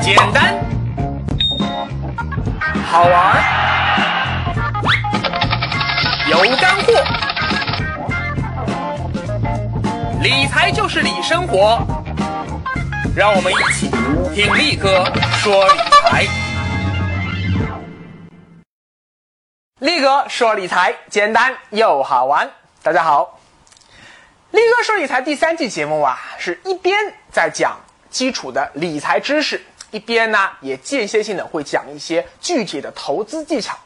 简单，好玩，有干货。理财就是理生活，让我们一起听力哥说理财。力哥说理财，简单又好玩。大家好，力哥说理财第三季节目啊，是一边在讲基础的理财知识，一边呢也间歇性的会讲一些具体的投资技巧。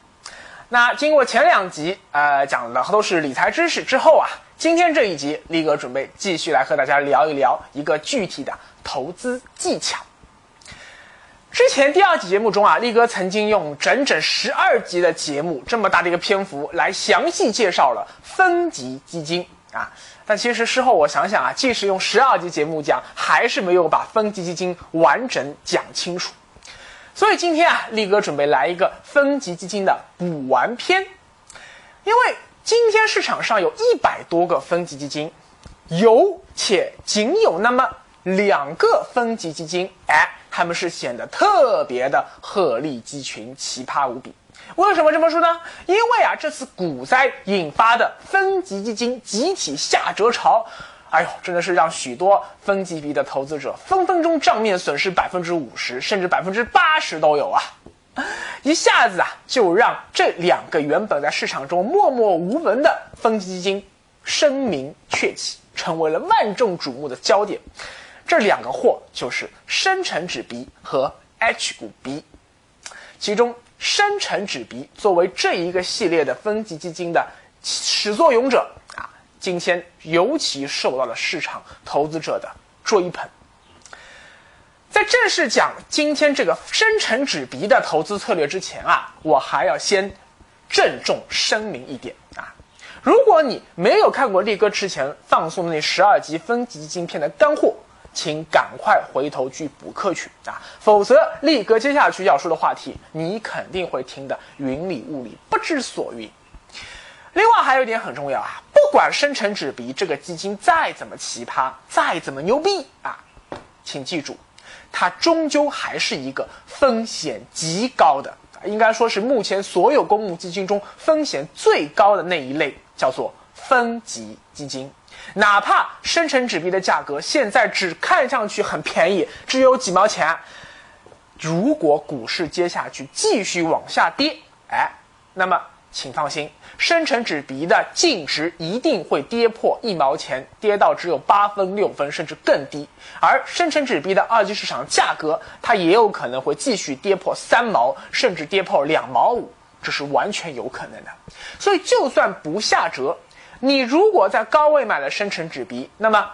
那经过前两集呃讲的都是理财知识之后啊，今天这一集力哥准备继续来和大家聊一聊一个具体的投资技巧。之前第二集节目中啊，力哥曾经用整整十二集的节目这么大的一个篇幅来详细介绍了分级基金啊。但其实事后我想想啊，即使用十二集节目讲，还是没有把分级基金完整讲清楚。所以今天啊，力哥准备来一个分级基金的补完篇。因为今天市场上有一百多个分级基金，有且仅有那么两个分级基金，哎。他们是显得特别的鹤立鸡群、奇葩无比。为什么这么说呢？因为啊，这次股灾引发的分级基金集体下折潮，哎呦，真的是让许多分级币的投资者分分钟账面损失百分之五十，甚至百分之八十都有啊！一下子啊，就让这两个原本在市场中默默无闻的分级基金声名鹊起，成为了万众瞩目的焦点。这两个货就是深成指 B 和 H 股 B，其中深成指 B 作为这一个系列的分级基金的始作俑者啊，今天尤其受到了市场投资者的追捧。在正式讲今天这个深成指 B 的投资策略之前啊，我还要先郑重声明一点啊，如果你没有看过力哥之前放送的那十二集分级基金片的干货。请赶快回头去补课去啊！否则，力哥接下去要说的话题，你肯定会听得云里雾里，不知所云。另外，还有一点很重要啊，不管深成指 B 这个基金再怎么奇葩，再怎么牛逼啊，请记住，它终究还是一个风险极高的，应该说是目前所有公募基金中风险最高的那一类，叫做分级基金。哪怕深成纸币的价格现在只看上去很便宜，只有几毛钱，如果股市接下去继续往下跌，哎，那么请放心，深成纸币的净值一定会跌破一毛钱，跌到只有八分、六分，甚至更低。而深成纸币的二级市场价格，它也有可能会继续跌破三毛，甚至跌破两毛五，这是完全有可能的。所以，就算不下折。你如果在高位买了深成纸币，那么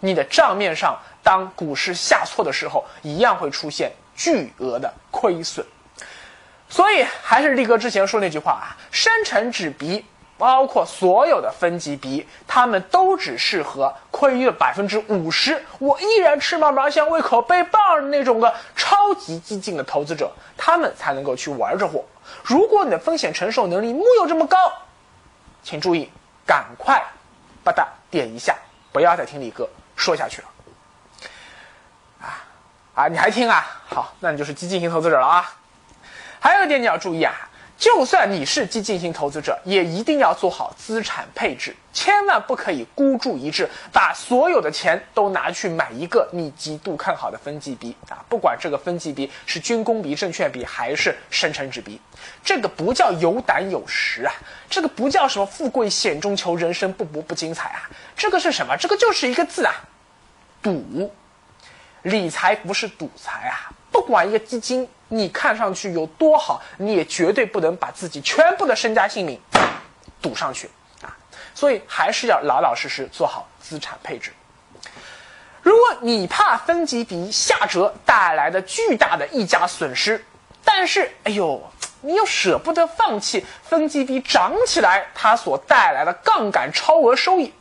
你的账面上当股市下挫的时候，一样会出现巨额的亏损。所以还是力哥之前说那句话啊，深成纸币包括所有的分级币，他们都只适合亏了百分之五十，我依然吃嘛嘛香、胃口倍棒的那种个超级激进的投资者，他们才能够去玩这货。如果你的风险承受能力木有这么高，请注意。赶快，把它点一下，不要再听李哥说下去了。啊啊，你还听啊？好，那你就是激进型投资者了啊。还有一点你要注意啊，就算你是激进型投资者，也一定要做好资产配置，千万不可以孤注一掷，把所有的钱都拿去买一个你极度看好的分级币啊！不管这个分级币是军工币、证券币还是深成指币。这个不叫有胆有识啊，这个不叫什么富贵险中求，人生不搏不精彩啊，这个是什么？这个就是一个字啊，赌。理财不是赌财啊，不管一个基金你看上去有多好，你也绝对不能把自己全部的身家性命赌上去啊，所以还是要老老实实做好资产配置。如果你怕分级比下折带来的巨大的溢价损失，但是哎呦。你又舍不得放弃分级比涨起来它所带来的杠杆超额收益，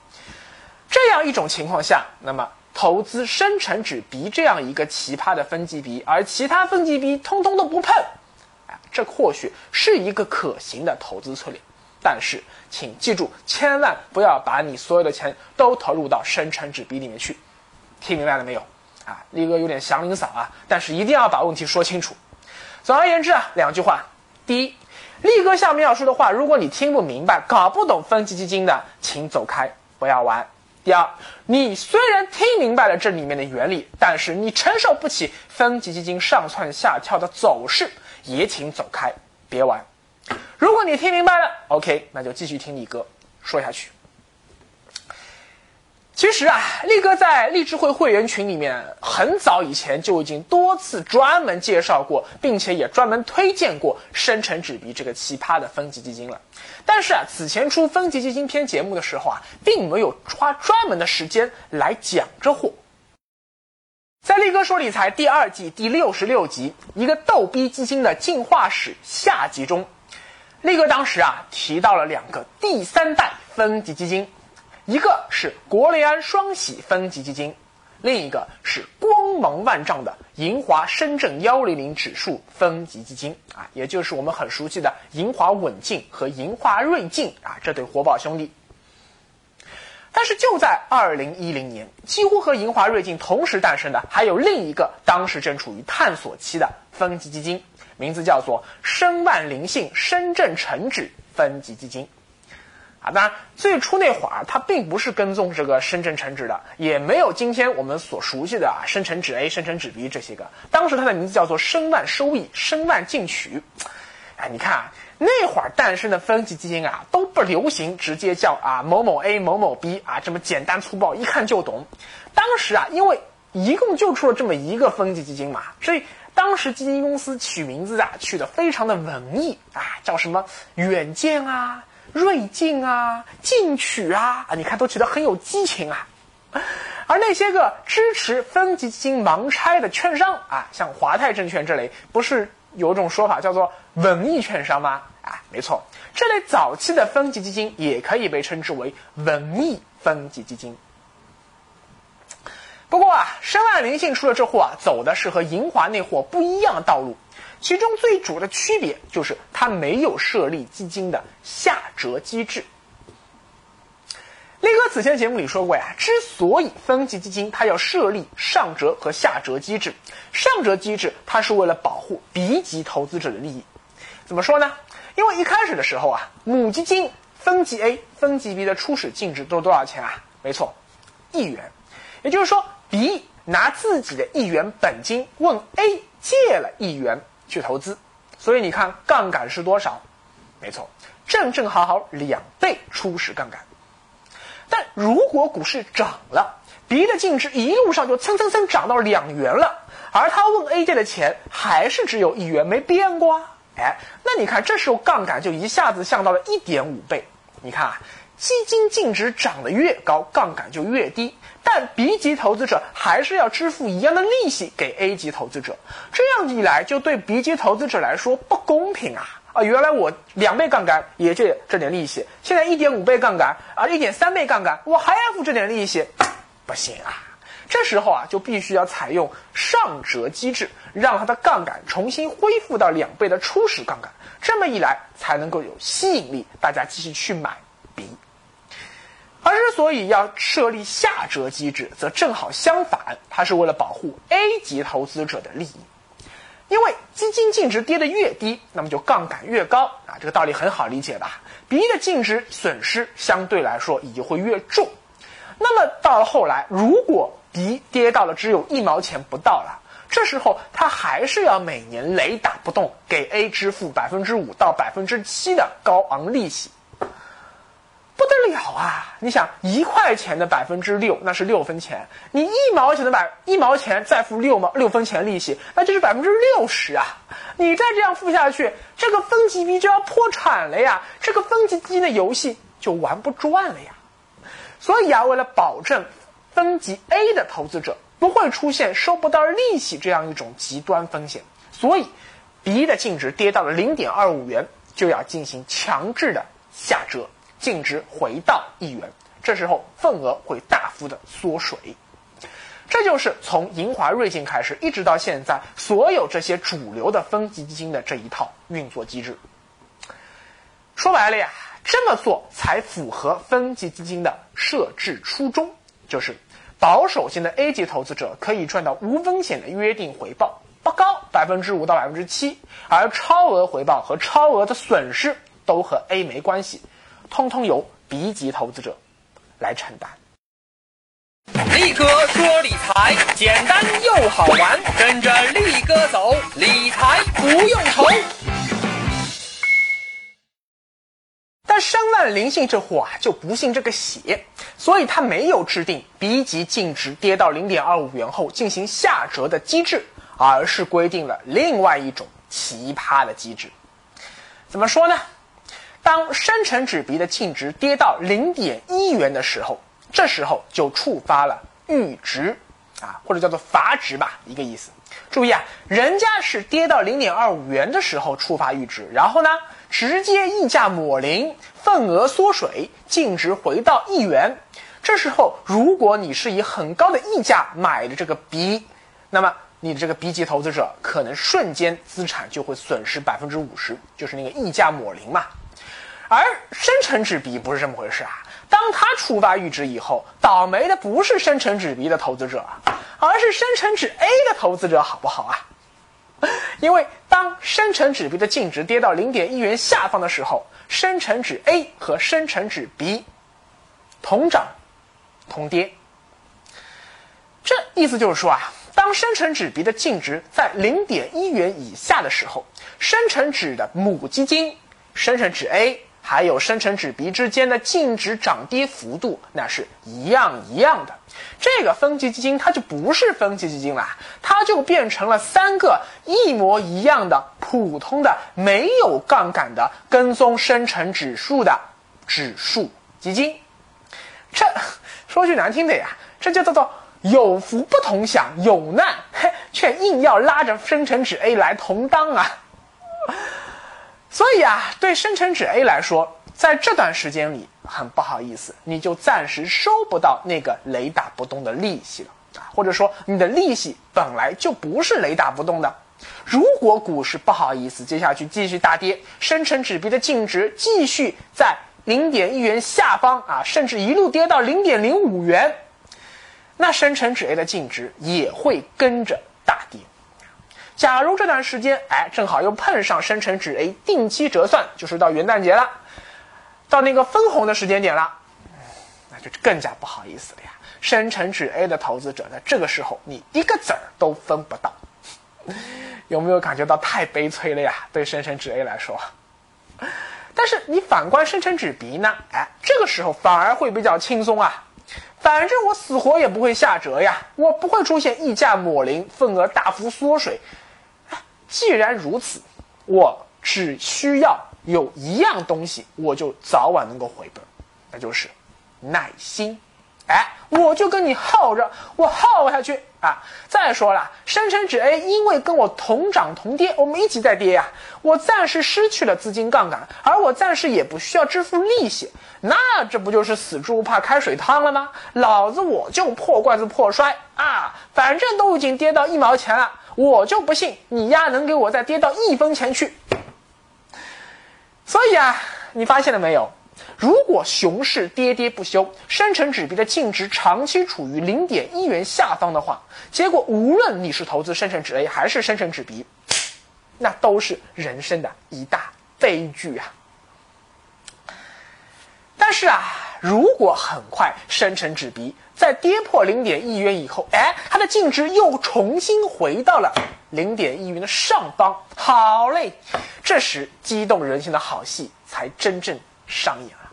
这样一种情况下，那么投资深成指 B 这样一个奇葩的分级比，而其他分级比通通都不碰，这或许是一个可行的投资策略。但是，请记住，千万不要把你所有的钱都投入到深成指 B 里面去，听明白了没有？啊，力哥有点祥林嫂啊，但是一定要把问题说清楚。总而言之啊，两句话：第一，力哥下面要说的话，如果你听不明白、搞不懂分级基金的，请走开，不要玩。第二，你虽然听明白了这里面的原理，但是你承受不起分级基金上蹿下跳的走势，也请走开，别玩。如果你听明白了，OK，那就继续听力哥说下去。其实啊，力哥在励志会会员群里面很早以前就已经多次专门介绍过，并且也专门推荐过深成纸币这个奇葩的分级基金了。但是啊，此前出分级基金篇节目的时候啊，并没有花专门的时间来讲这货。在力哥说理财第二季第六十六集《一个逗逼基金的进化史》下集中，力哥当时啊提到了两个第三代分级基金。一个是国联安双喜分级基金，另一个是光芒万丈的银华深圳幺零零指数分级基金啊，也就是我们很熟悉的银华稳进和银华瑞进啊这对活宝兄弟。但是就在二零一零年，几乎和银华瑞进同时诞生的还有另一个当时正处于探索期的分级基金，名字叫做申万灵信深圳成指分级基金。当然，最初那会儿，它并不是跟踪这个深圳成指的，也没有今天我们所熟悉的啊深成指 A、深成指 B 这些个。当时它的名字叫做申万收益、申万进取。哎，你看啊，那会儿诞生的分级基金啊，都不流行直接叫啊某某 A、某某 B 啊这么简单粗暴，一看就懂。当时啊，因为一共就出了这么一个分级基金嘛，所以当时基金公司取名字啊，取的非常的文艺啊，叫什么远见啊。锐进啊，进取啊，啊，你看都起得很有激情啊。而那些个支持分级基金盲拆的券商啊，像华泰证券这类，不是有种说法叫做文艺券商吗？啊，没错，这类早期的分级基金也可以被称之为文艺分级基金。不过啊，申万灵信出了这货啊，走的是和银华那货不一样的道路。其中最主的区别就是它没有设立基金的下折机制。力哥此前节目里说过呀，之所以分级基金它要设立上折和下折机制，上折机制它是为了保护 B 级投资者的利益。怎么说呢？因为一开始的时候啊，母基金分级 A、分级 B 的初始净值都多少钱啊？没错，一元。也就是说，B 拿自己的一元本金问 A 借了一元。去投资，所以你看杠杆是多少？没错，正正好好两倍初始杠杆。但如果股市涨了，B 的净值一路上就蹭蹭蹭涨到两元了，而他问 A 借的钱还是只有一元，没变过啊。哎，那你看这时候杠杆就一下子降到了一点五倍。你看啊，基金净值涨得越高，杠杆就越低。但 B 级投资者还是要支付一样的利息给 A 级投资者，这样一来就对 B 级投资者来说不公平啊！啊，原来我两倍杠杆也就这点利息，现在一点五倍杠杆啊，一点三倍杠杆我还要付这点利息，不行啊！这时候啊，就必须要采用上折机制，让它的杠杆重新恢复到两倍的初始杠杆，这么一来才能够有吸引力，大家继续去买 B。而之所以要设立下折机制，则正好相反，它是为了保护 A 级投资者的利益。因为基金净值跌得越低，那么就杠杆越高啊，这个道理很好理解吧？B 的净值损失相对来说也会越重。那么到了后来，如果 B 跌到了只有一毛钱不到了，这时候他还是要每年雷打不动给 A 支付百分之五到百分之七的高昂利息。不得了啊！你想一块钱的百分之六，那是六分钱；你一毛钱的百一毛钱再付六毛六分钱利息，那就是百分之六十啊！你再这样付下去，这个分级 B 就要破产了呀！这个分级基金的游戏就玩不转了呀！所以啊，为了保证分级 A 的投资者不会出现收不到利息这样一种极端风险，所以 B 的净值跌到了零点二五元，就要进行强制的下折。净值回到一元，这时候份额会大幅的缩水。这就是从银华瑞金开始，一直到现在，所有这些主流的分级基金的这一套运作机制。说白了呀，这么做才符合分级基金的设置初衷，就是保守型的 A 级投资者可以赚到无风险的约定回报，不高，百分之五到百分之七，而超额回报和超额的损失都和 A 没关系，通通由 B 级投资者来承担。力哥说理财简单又好玩，跟着力哥走，理财不用愁。但申万灵性这货啊，就不信这个邪，所以他没有制定 B 级净值跌到零点二五元后进行下折的机制，而是规定了另外一种奇葩的机制。怎么说呢？当深成指 B 的净值跌到零点一元的时候，这时候就触发了阈值，啊，或者叫做阀值吧，一个意思。注意啊，人家是跌到零点二五元的时候触发阈值，然后呢？直接溢价抹零，份额缩水，净值回到一元。这时候，如果你是以很高的溢价买的这个 B，那么你的这个 B 级投资者可能瞬间资产就会损失百分之五十，就是那个溢价抹零嘛。而深成指 B 不是这么回事啊，当它触发阈值以后，倒霉的不是深成指 B 的投资者，而是深成指 A 的投资者，好不好啊？因为当深成指 B 的净值跌到零点一元下方的时候，深成指 A 和深成指 B 同涨同跌。这意思就是说啊，当深成指 B 的净值在零点一元以下的时候，深成指的母基金深成指 A。还有深成指鼻之间的净值涨跌幅度，那是一样一样的。这个分级基金它就不是分级基金了，它就变成了三个一模一样的普通的没有杠杆的跟踪深成指数的指数基金。这说句难听的呀，这叫做有福不同享，有难嘿却硬要拉着深成指 A 来同当啊。所以啊，对深成指 A 来说，在这段时间里，很不好意思，你就暂时收不到那个雷打不动的利息了啊，或者说你的利息本来就不是雷打不动的。如果股市不好意思接下去继续大跌，深成指 B 的净值继续在零点一元下方啊，甚至一路跌到零点零五元，那深成指 A 的净值也会跟着。假如这段时间，哎，正好又碰上深成指 A 定期折算，就是到元旦节了，到那个分红的时间点了，那就更加不好意思了呀。深成指 A 的投资者在这个时候，你一个子儿都分不到，有没有感觉到太悲催了呀？对深成指 A 来说，但是你反观深成指 B 呢？哎，这个时候反而会比较轻松啊。反正我死活也不会下折呀，我不会出现溢价抹零、份额大幅缩水。既然如此，我只需要有一样东西，我就早晚能够回本，那就是耐心。哎，我就跟你耗着，我耗下去啊！再说了，深成指 A 因为跟我同涨同跌，我们一起在跌呀，我暂时失去了资金杠杆，而我暂时也不需要支付利息，那这不就是死猪不怕开水烫了吗？老子我就破罐子破摔啊！反正都已经跌到一毛钱了。我就不信你丫能给我再跌到一分钱去。所以啊，你发现了没有？如果熊市跌跌不休，深成指 B 的净值长期处于零点一元下方的话，结果无论你是投资深成指 A 还是深成指 B，那都是人生的一大悲剧啊。但是啊，如果很快生成纸币在跌破零点一元以后，哎，它的净值又重新回到了零点一元的上方，好嘞，这时激动人心的好戏才真正上演了。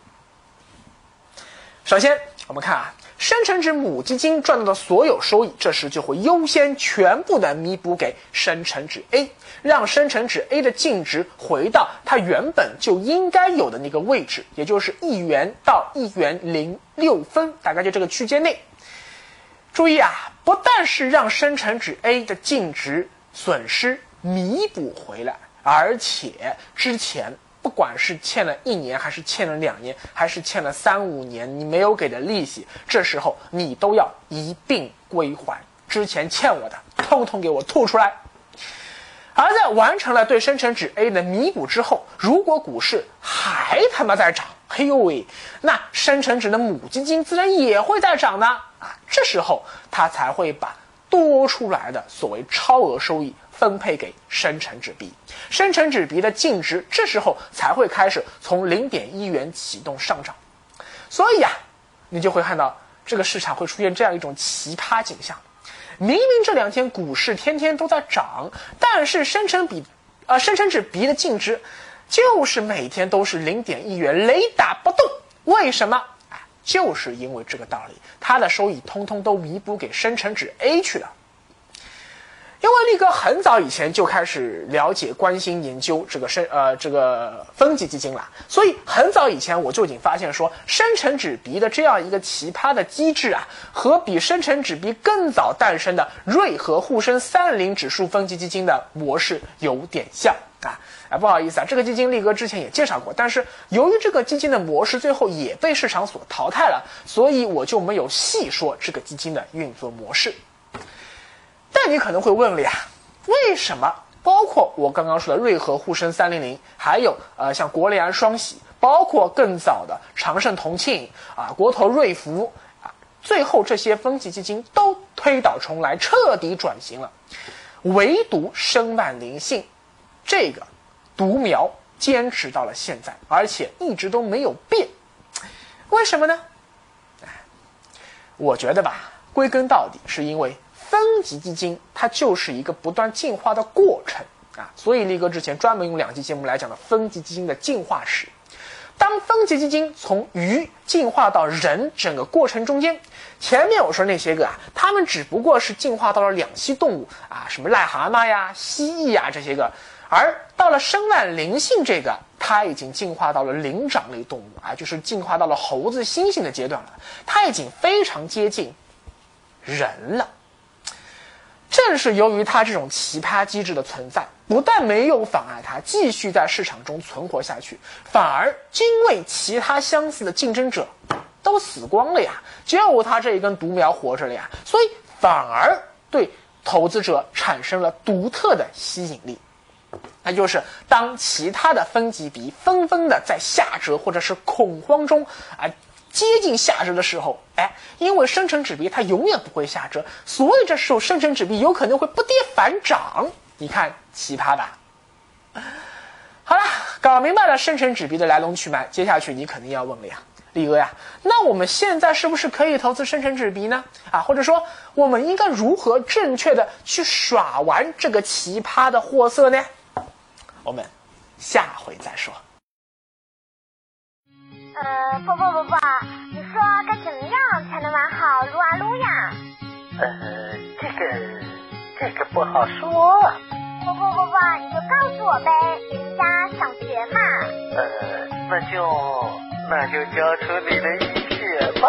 首先，我们看啊。深成指母基金赚到的所有收益，这时就会优先全部的弥补给深成指 A，让深成指 A 的净值回到它原本就应该有的那个位置，也就是一元到一元零六分，大概就这个区间内。注意啊，不但是让深成指 A 的净值损失弥补回来，而且之前。不管是欠了一年，还是欠了两年，还是欠了三五年，你没有给的利息，这时候你都要一并归还。之前欠我的，通通给我吐出来。而在完成了对深成指 A 的弥补之后，如果股市还他妈在涨，嘿呦喂，那深成指的母基金自然也会在涨呢。啊，这时候他才会把多出来的所谓超额收益分配给深成纸币，深成纸币的净值这时候才会开始从零点一元启动上涨。所以啊，你就会看到这个市场会出现这样一种奇葩景象：明明这两天股市天天都在涨，但是深成比，呃，深成纸币的净值就是每天都是零点一元，雷打不动。为什么？就是因为这个道理，它的收益通通都弥补给深成纸 A 去了。因为力哥很早以前就开始了解、关心、研究这个生呃这个分级基金了，所以很早以前我就已经发现说，生成纸币的这样一个奇葩的机制啊，和比生成纸币更早诞生的瑞和沪深三零指数分级基金的模式有点像啊。啊，不好意思啊，这个基金力哥之前也介绍过，但是由于这个基金的模式最后也被市场所淘汰了，所以我就没有细说这个基金的运作模式。但你可能会问了呀，为什么包括我刚刚说的瑞和沪深三零零，还有呃像国联双喜，包括更早的长盛同庆啊、国投瑞福啊，最后这些分级基金都推倒重来，彻底转型了，唯独申万灵信这个独苗坚持到了现在，而且一直都没有变，为什么呢？我觉得吧，归根到底是因为。分级基金它就是一个不断进化的过程啊，所以力哥之前专门用两期节目来讲了分级基金的进化史。当分级基金从鱼进化到人整个过程中间，前面我说那些个啊，他们只不过是进化到了两栖动物啊，什么癞蛤蟆呀、蜥蜴呀这些个，而到了申万灵性这个，它已经进化到了灵长类动物啊，就是进化到了猴子、猩猩的阶段了，它已经非常接近人了。正是由于它这种奇葩机制的存在，不但没有妨碍它继续在市场中存活下去，反而因为其他相似的竞争者都死光了呀，就它这一根独苗活着了呀，所以反而对投资者产生了独特的吸引力。那就是当其他的分级比纷纷的在下折或者是恐慌中啊。接近下折的时候，哎，因为生成纸币它永远不会下折，所以这时候生成纸币有可能会不跌反涨。你看奇葩吧？好了，搞明白了生成纸币的来龙去脉，接下去你肯定要问了呀，李哥呀，那我们现在是不是可以投资生成纸币呢？啊，或者说我们应该如何正确的去耍玩这个奇葩的货色呢？我们下回再说。呃，不不不不，你说该怎么样才能玩好撸啊撸呀？呃，这个这个不好说。不不不不，你就告诉我呗，人家想学嘛。呃，那就那就交出你的一血吧。